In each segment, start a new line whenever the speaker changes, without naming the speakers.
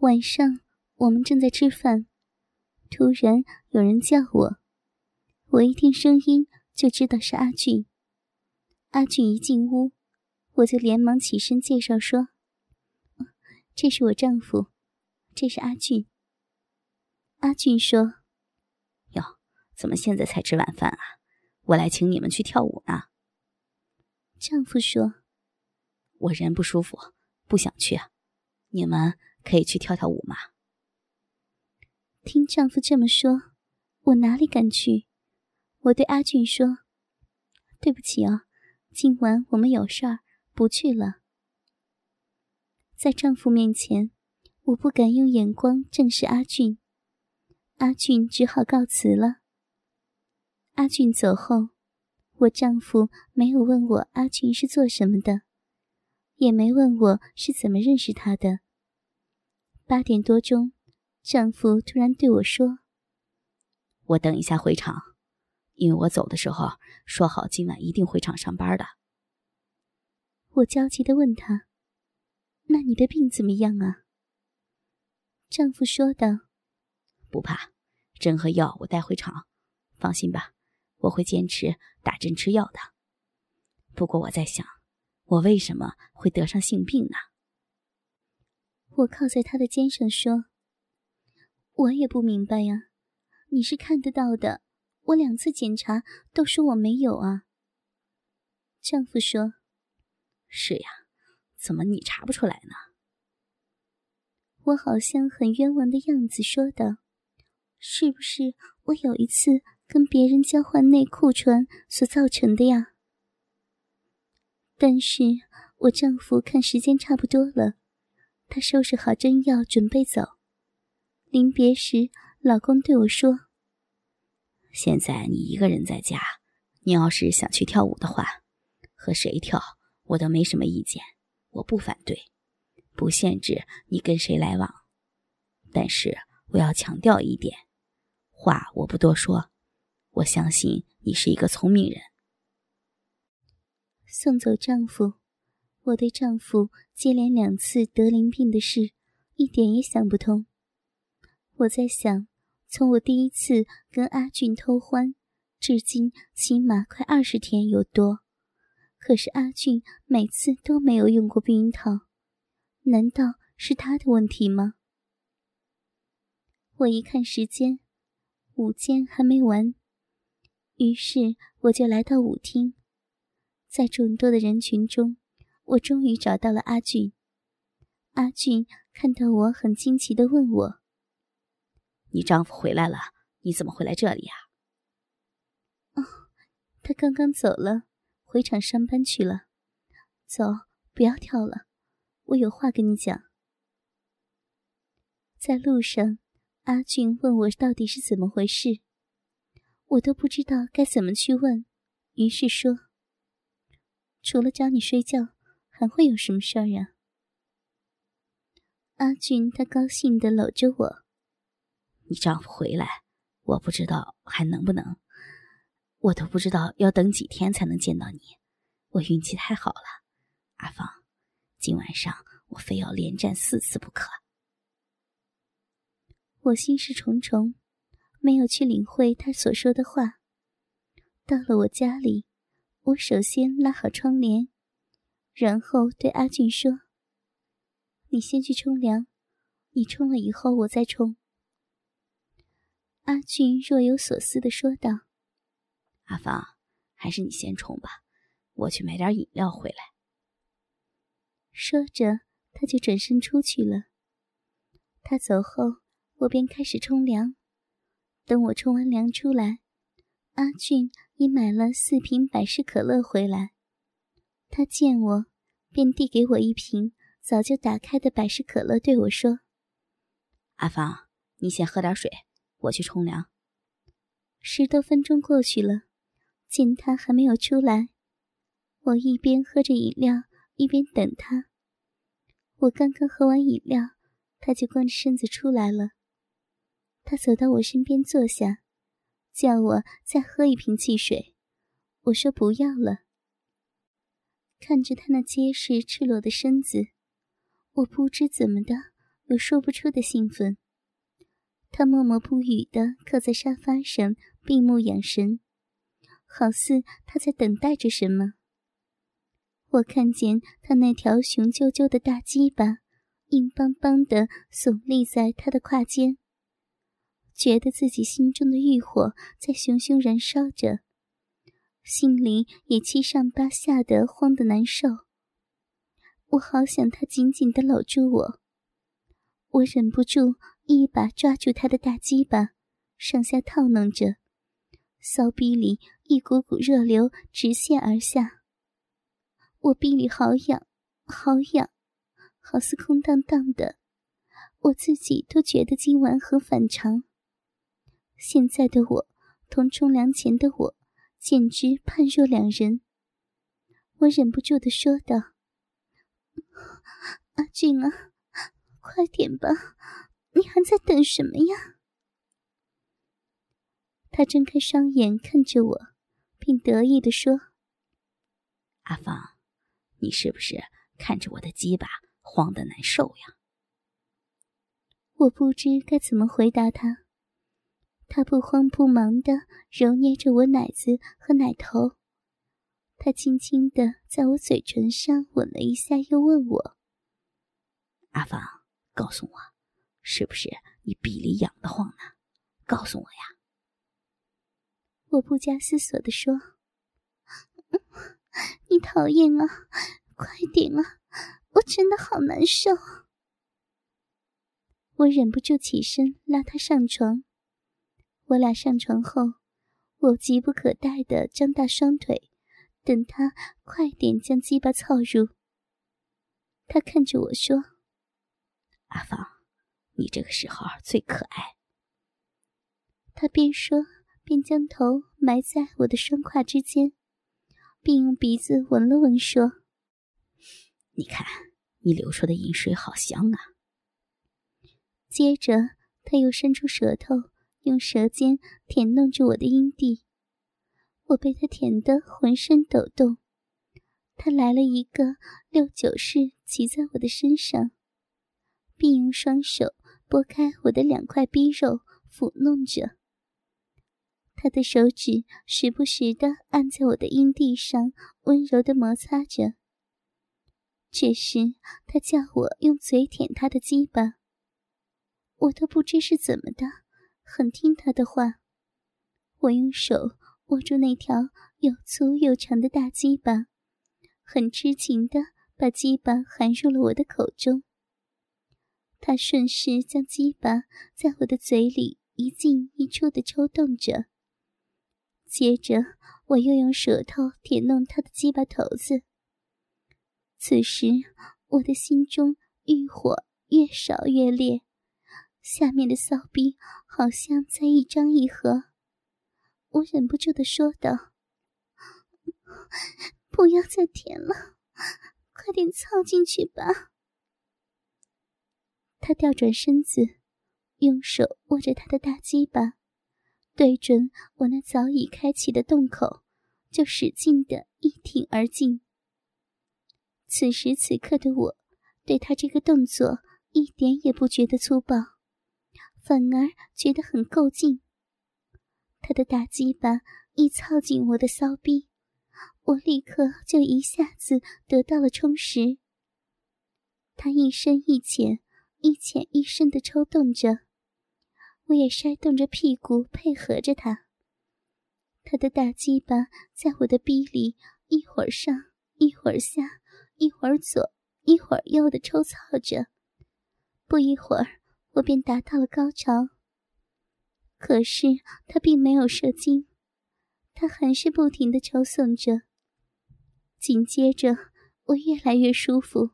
晚上我们正在吃饭，突然有人叫我，我一听声音就知道是阿俊。阿俊一进屋，我就连忙起身介绍说：“这是我丈夫，这是阿俊。”阿俊说：“
哟，怎么现在才吃晚饭啊？我来请你们去跳舞呢。”
丈夫说：“
我人不舒服，不想去啊，你们。”可以去跳跳舞吗？
听丈夫这么说，我哪里敢去？我对阿俊说：“对不起啊，今晚我们有事儿，不去了。”在丈夫面前，我不敢用眼光正视阿俊，阿俊只好告辞了。阿俊走后，我丈夫没有问我阿俊是做什么的，也没问我是怎么认识他的。八点多钟，丈夫突然对我说：“
我等一下回厂，因为我走的时候说好今晚一定回厂上班的。”
我焦急的问他：“那你的病怎么样啊？”丈夫说道：“
不怕，针和药我带回厂，放心吧，我会坚持打针吃药的。不过我在想，我为什么会得上性病呢？”
我靠在他的肩上说：“我也不明白呀，你是看得到的，我两次检查都说我没有啊。”丈夫说：“
是呀，怎么你查不出来呢？”
我好像很冤枉的样子说道：“是不是我有一次跟别人交换内裤穿所造成的呀？”但是我丈夫看时间差不多了。他收拾好针药，准备走。临别时，老公对我说：“
现在你一个人在家，你要是想去跳舞的话，和谁跳我都没什么意见，我不反对，不限制你跟谁来往。但是我要强调一点，话我不多说。我相信你是一个聪明人。”
送走丈夫。我对丈夫接连两次得淋病的事一点也想不通。我在想，从我第一次跟阿俊偷欢，至今起码快二十天有多。可是阿俊每次都没有用过避孕套，难道是他的问题吗？我一看时间，舞间还没完，于是我就来到舞厅，在众多的人群中。我终于找到了阿俊。阿俊看到我，很惊奇的问我：“
你丈夫回来了？你怎么会来这里啊？”“
哦，他刚刚走了，回厂上班去了。走，不要跳了，我有话跟你讲。”在路上，阿俊问我到底是怎么回事，我都不知道该怎么去问，于是说：“除了找你睡觉。”还会有什么事儿呀？阿俊他高兴的搂着我。
你丈夫回来，我不知道还能不能，我都不知道要等几天才能见到你。我运气太好了，阿芳，今晚上我非要连战四次不可。
我心事重重，没有去领会他所说的话。到了我家里，我首先拉好窗帘。然后对阿俊说：“你先去冲凉，你冲了以后我再冲。”阿俊若有所思的说道：“
阿芳，还是你先冲吧，我去买点饮料回来。”
说着，他就转身出去了。他走后，我便开始冲凉。等我冲完凉出来，阿俊已买了四瓶百事可乐回来。他见我。便递给我一瓶早就打开的百事可乐，对我说：“
阿芳，你先喝点水，我去冲凉。”
十多分钟过去了，见他还没有出来，我一边喝着饮料，一边等他。我刚刚喝完饮料，他就光着身子出来了。他走到我身边坐下，叫我再喝一瓶汽水。我说不要了。看着他那结实赤裸的身子，我不知怎么的有说不出的兴奋。他默默不语的靠在沙发上，闭目养神，好似他在等待着什么。我看见他那条雄赳赳的大鸡巴，硬邦邦的耸立在他的胯间，觉得自己心中的欲火在熊熊燃烧着，心里也七上八下的慌得难受。我好想他紧紧地搂住我，我忍不住一把抓住他的大鸡巴，上下套弄着，骚逼里一股股热流直泻而下。我臂里好痒，好痒，好似空荡荡的，我自己都觉得今晚很反常。现在的我同冲凉前的我简直判若两人。我忍不住的说道：“阿俊啊，快点吧，你还在等什么呀？”他睁开双眼看着我，并得意的说：“
阿芳。”你是不是看着我的鸡巴慌得难受呀？
我不知该怎么回答他。他不慌不忙地揉捏着我奶子和奶头，他轻轻地在我嘴唇上吻了一下，又问我：“
阿芳，告诉我，是不是你鼻里痒得慌呢？告诉我呀！”
我不加思索地说。你讨厌啊！快点啊！我真的好难受。我忍不住起身拉他上床。我俩上床后，我急不可待地张大双腿，等他快点将鸡巴操入。他看着我说：“
阿芳，你这个时候最可爱。”
他边说边将头埋在我的双胯之间。并用鼻子闻了闻，说：“
你看，你流出的饮水好香啊。”
接着，他又伸出舌头，用舌尖舔弄着我的阴蒂。我被他舔得浑身抖动。他来了一个六九式，骑在我的身上，并用双手拨开我的两块逼肉，抚弄着。他的手指时不时的按在我的阴蒂上，温柔的摩擦着。这时，他叫我用嘴舔他的鸡巴，我都不知是怎么的，很听他的话。我用手握住那条又粗又长的大鸡巴，很痴情的把鸡巴含入了我的口中。他顺势将鸡巴在我的嘴里一进一出的抽动着。接着，我又用舌头舔弄他的鸡巴头子。此时，我的心中欲火越烧越烈，下面的骚逼好像在一张一合。我忍不住的说道：“不要再舔了，快点操进去吧。”他调转身子，用手握着他的大鸡巴。对准我那早已开启的洞口，就使劲的一挺而进。此时此刻的我，对他这个动作一点也不觉得粗暴，反而觉得很够劲。他的大鸡巴一操进我的骚逼，我立刻就一下子得到了充实。他一深一浅，一浅一深的抽动着。我也摔动着屁股配合着他，他的大鸡巴在我的逼里一会儿上一会儿下，一会儿左一会儿右的抽操着。不一会儿，我便达到了高潮。可是他并没有射精，他还是不停的抽送着。紧接着，我越来越舒服，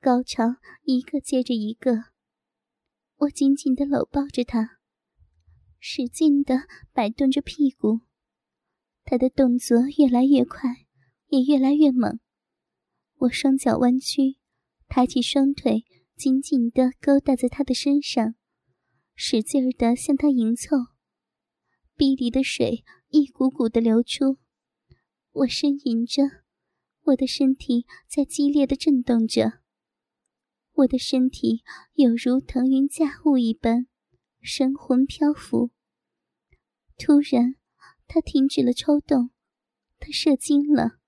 高潮一个接着一个。我紧紧的搂抱着他，使劲的摆动着屁股，他的动作越来越快，也越来越猛。我双脚弯曲，抬起双腿，紧紧的勾搭在他的身上，使劲儿的向他迎凑。壁里的水一股股的流出，我呻吟着，我的身体在激烈的震动着。我的身体有如腾云驾雾一般，神魂漂浮。突然，他停止了抽动，他射精了。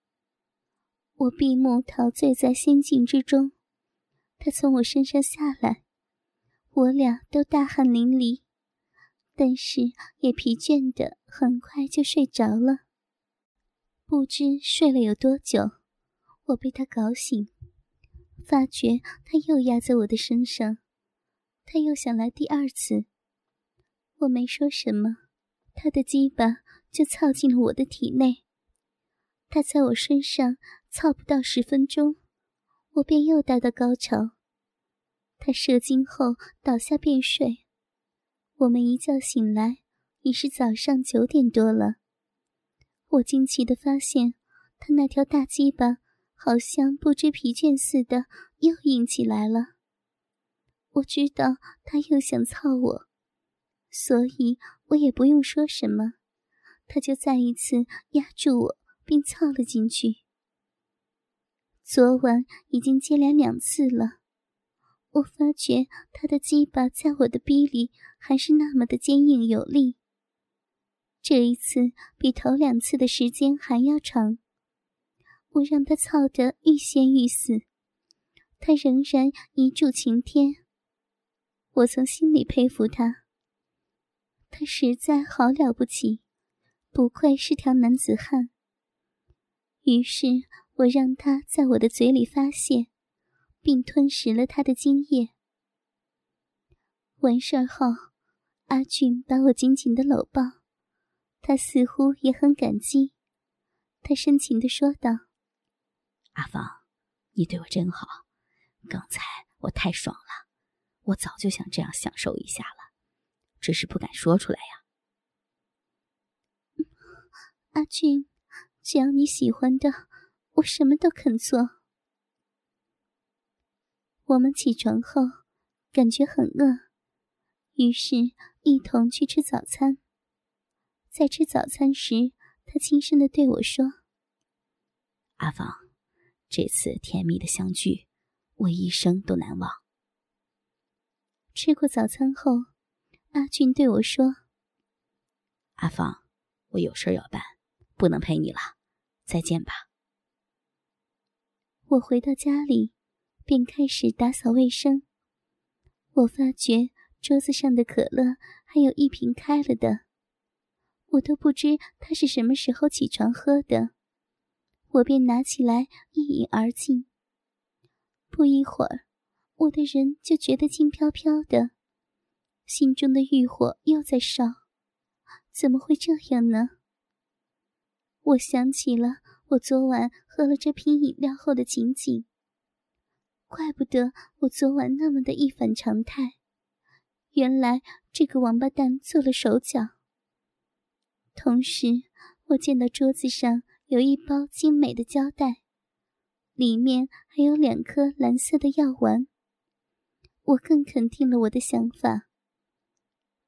我闭目陶醉在仙境之中，他从我身上下来，我俩都大汗淋漓，但是也疲倦的很快就睡着了。不知睡了有多久，我被他搞醒。发觉他又压在我的身上，他又想来第二次。我没说什么，他的鸡巴就操进了我的体内。他在我身上操不到十分钟，我便又达到高潮。他射精后倒下便睡。我们一觉醒来，已是早上九点多了。我惊奇地发现，他那条大鸡巴。好像不知疲倦似的，又硬起来了。我知道他又想操我，所以我也不用说什么，他就再一次压住我，并操了进去。昨晚已经接连两次了，我发觉他的鸡巴在我的逼里还是那么的坚硬有力。这一次比头两次的时间还要长。我让他操得欲仙欲死，他仍然一柱擎天。我从心里佩服他，他实在好了不起，不愧是条男子汉。于是我让他在我的嘴里发泄，并吞食了他的精液。完事儿后，阿俊把我紧紧的搂抱，他似乎也很感激，他深情的说道。
阿芳，你对我真好，刚才我太爽了，我早就想这样享受一下了，只是不敢说出来呀。
阿俊，只要你喜欢的，我什么都肯做。我们起床后感觉很饿，于是一同去吃早餐。在吃早餐时，他轻声的对我说：“
阿芳。”这次甜蜜的相聚，我一生都难忘。
吃过早餐后，阿俊对我说：“
阿芳，我有事要办，不能陪你了，再见吧。”
我回到家里，便开始打扫卫生。我发觉桌子上的可乐还有一瓶开了的，我都不知他是什么时候起床喝的。我便拿起来一饮而尽。不一会儿，我的人就觉得轻飘飘的，心中的欲火又在烧。怎么会这样呢？我想起了我昨晚喝了这瓶饮料后的情景，怪不得我昨晚那么的一反常态。原来这个王八蛋做了手脚。同时，我见到桌子上。有一包精美的胶带，里面还有两颗蓝色的药丸。我更肯定了我的想法。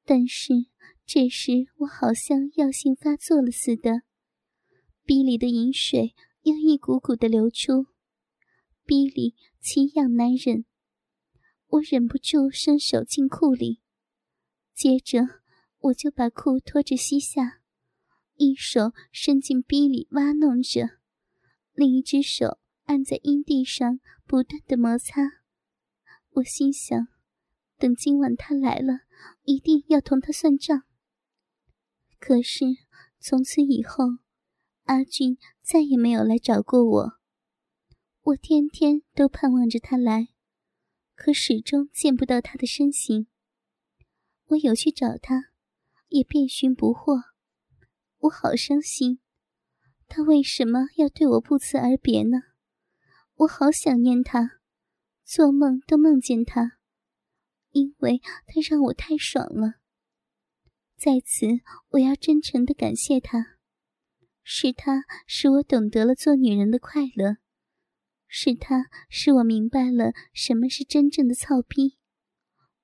但是这时我好像药性发作了似的，鼻里的饮水又一股股的流出，逼里奇痒难忍。我忍不住伸手进裤里，接着我就把裤拖着膝下。一手伸进逼里挖弄着，另一只手按在阴蒂上，不断的摩擦。我心想，等今晚他来了，一定要同他算账。可是从此以后，阿俊再也没有来找过我。我天天都盼望着他来，可始终见不到他的身形。我有去找他，也遍寻不获。我好伤心，他为什么要对我不辞而别呢？我好想念他，做梦都梦见他，因为他让我太爽了。在此，我要真诚的感谢他，是他使我懂得了做女人的快乐，是他使我明白了什么是真正的操逼，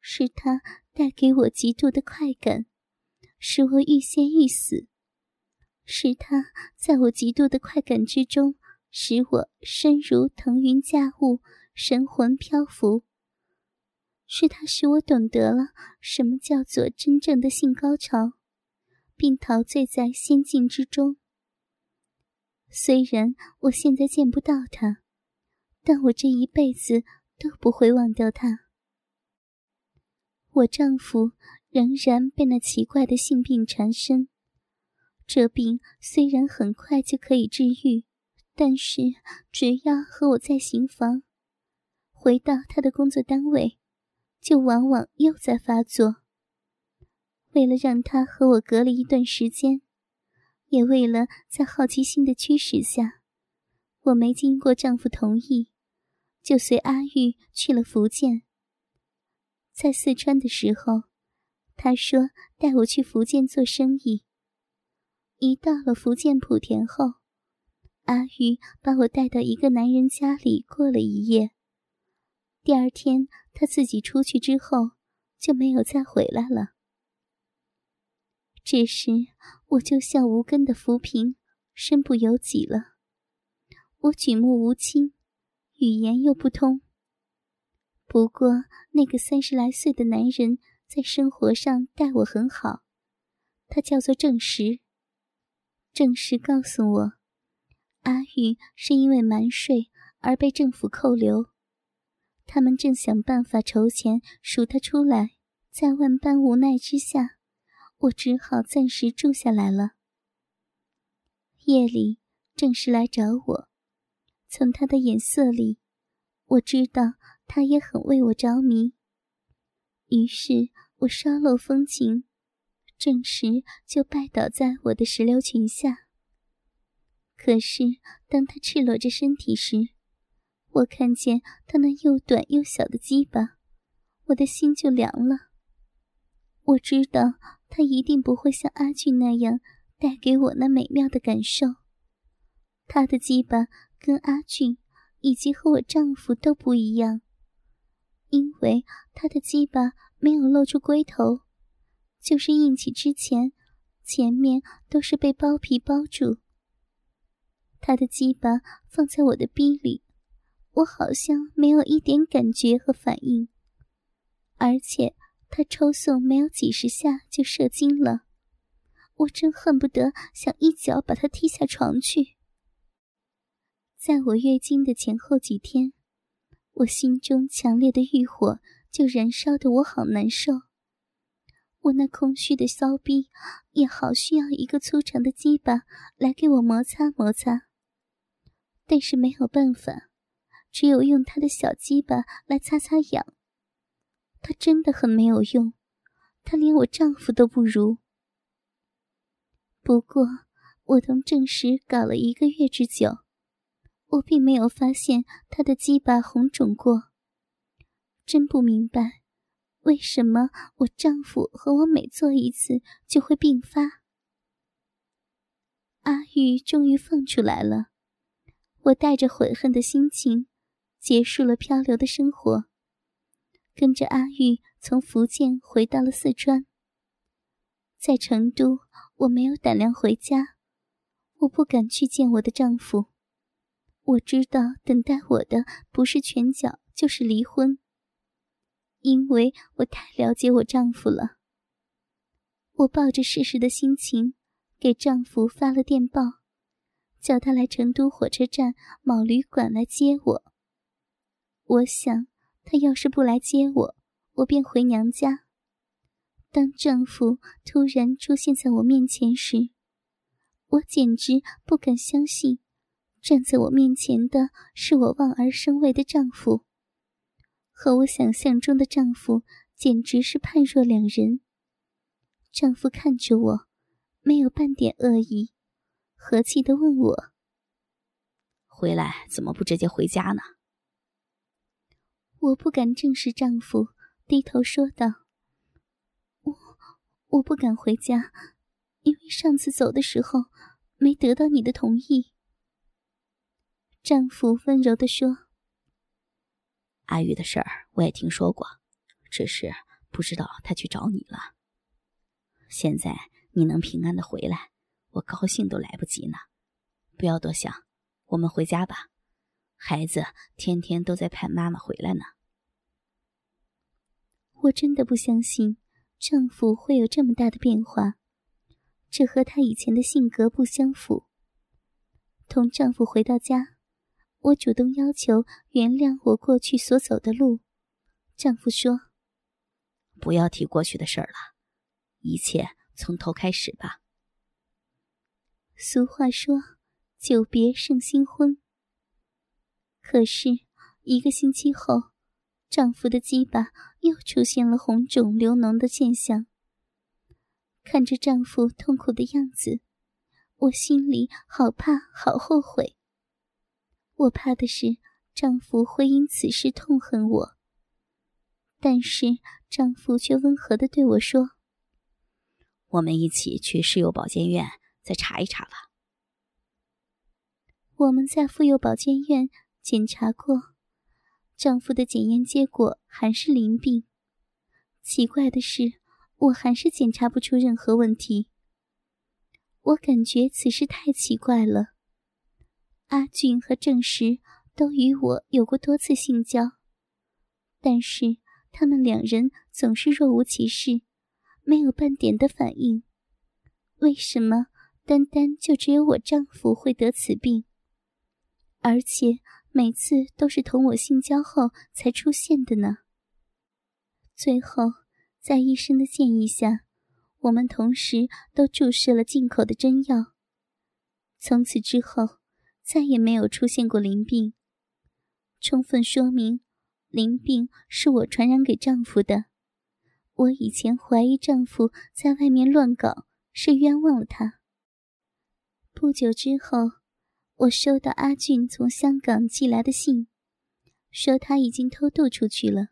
是他带给我极度的快感，使我欲仙欲死。是他在我极度的快感之中，使我身如腾云驾雾，神魂漂浮。是他使我懂得了什么叫做真正的性高潮，并陶醉在仙境之中。虽然我现在见不到他，但我这一辈子都不会忘掉他。我丈夫仍然被那奇怪的性病缠身，这病虽然很快就可以治愈，但是只要和我在行房，回到他的工作单位。就往往又在发作。为了让他和我隔离一段时间，也为了在好奇心的驱使下，我没经过丈夫同意，就随阿玉去了福建。在四川的时候，他说带我去福建做生意。一到了福建莆田后，阿玉把我带到一个男人家里过了一夜。第二天，他自己出去之后，就没有再回来了。这时，我就像无根的浮萍，身不由己了。我举目无亲，语言又不通。不过，那个三十来岁的男人在生活上待我很好，他叫做郑石。郑石告诉我，阿玉是因为瞒税而被政府扣留。他们正想办法筹钱赎他出来，在万般无奈之下，我只好暂时住下来了。夜里，正是来找我，从他的眼色里，我知道他也很为我着迷。于是我稍露风情，正时就拜倒在我的石榴裙下。可是当他赤裸着身体时，我看见他那又短又小的鸡巴，我的心就凉了。我知道他一定不会像阿俊那样带给我那美妙的感受。他的鸡巴跟阿俊以及和我丈夫都不一样，因为他的鸡巴没有露出龟头，就是硬起之前，前面都是被包皮包住。他的鸡巴放在我的逼里。我好像没有一点感觉和反应，而且他抽送没有几十下就射精了，我真恨不得想一脚把他踢下床去。在我月经的前后几天，我心中强烈的欲火就燃烧的我好难受，我那空虚的骚逼也好需要一个粗长的鸡巴来给我摩擦摩擦，但是没有办法。只有用他的小鸡巴来擦擦痒，他真的很没有用，他连我丈夫都不如。不过我同郑石搞了一个月之久，我并没有发现他的鸡巴红肿过。真不明白，为什么我丈夫和我每做一次就会病发。阿玉终于放出来了，我带着悔恨的心情。结束了漂流的生活，跟着阿玉从福建回到了四川。在成都，我没有胆量回家，我不敢去见我的丈夫。我知道等待我的不是拳脚，就是离婚。因为我太了解我丈夫了。我抱着试试的心情，给丈夫发了电报，叫他来成都火车站某旅馆来接我。我想，他要是不来接我，我便回娘家。当丈夫突然出现在我面前时，我简直不敢相信，站在我面前的是我望而生畏的丈夫，和我想象中的丈夫简直是判若两人。丈夫看着我，没有半点恶意，和气的问我：“
回来怎么不直接回家呢？”
我不敢正视丈夫，低头说道：“我我不敢回家，因为上次走的时候没得到你的同意。”丈夫温柔的说：“
阿玉的事儿我也听说过，只是不知道他去找你了。现在你能平安的回来，我高兴都来不及呢。不要多想，我们回家吧。”孩子天天都在盼妈妈回来呢。
我真的不相信丈夫会有这么大的变化，这和他以前的性格不相符。同丈夫回到家，我主动要求原谅我过去所走的路。丈夫说：“
不要提过去的事儿了，一切从头开始吧。”
俗话说：“久别胜新婚。”可是，一个星期后。丈夫的鸡巴又出现了红肿流脓的现象。看着丈夫痛苦的样子，我心里好怕，好后悔。我怕的是丈夫会因此事痛恨我，但是丈夫却温和的对我说：“
我们一起去市幼保健院再查一查吧。”
我们在妇幼保健院检查过。丈夫的检验结果还是淋病。奇怪的是，我还是检查不出任何问题。我感觉此事太奇怪了。阿俊和郑石都与我有过多次性交，但是他们两人总是若无其事，没有半点的反应。为什么单单就只有我丈夫会得此病？而且。每次都是同我性交后才出现的呢。最后，在医生的建议下，我们同时都注射了进口的针药。从此之后，再也没有出现过淋病，充分说明淋病是我传染给丈夫的。我以前怀疑丈夫在外面乱搞，是冤枉了他。不久之后。我收到阿俊从香港寄来的信，说他已经偷渡出去了。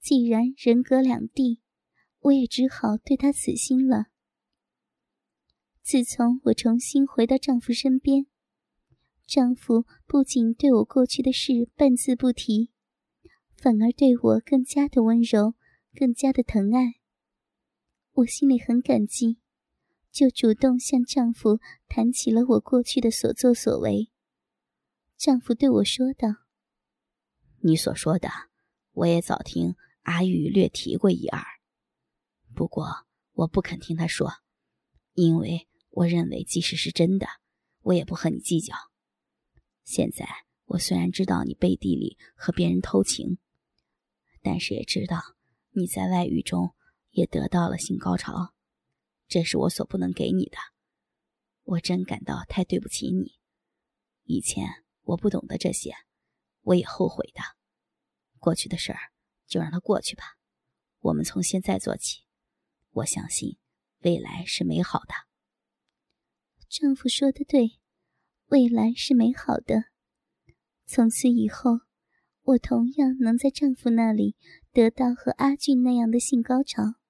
既然人隔两地，我也只好对他死心了。自从我重新回到丈夫身边，丈夫不仅对我过去的事半字不提，反而对我更加的温柔，更加的疼爱。我心里很感激。就主动向丈夫谈起了我过去的所作所为。丈夫对我说道：“
你所说的，我也早听阿玉略提过一二，不过我不肯听他说，因为我认为即使是真的，我也不和你计较。现在我虽然知道你背地里和别人偷情，但是也知道你在外遇中也得到了性高潮。”这是我所不能给你的，我真感到太对不起你。以前我不懂得这些，我也后悔的。过去的事儿就让它过去吧，我们从现在做起。我相信未来是美好的。
丈夫说的对，未来是美好的。从此以后，我同样能在丈夫那里得到和阿俊那样的性高潮。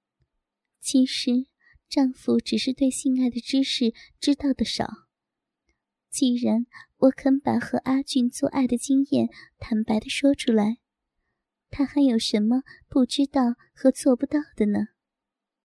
其实。丈夫只是对性爱的知识知道的少。既然我肯把和阿俊做爱的经验坦白的说出来，他还有什么不知道和做不到的呢？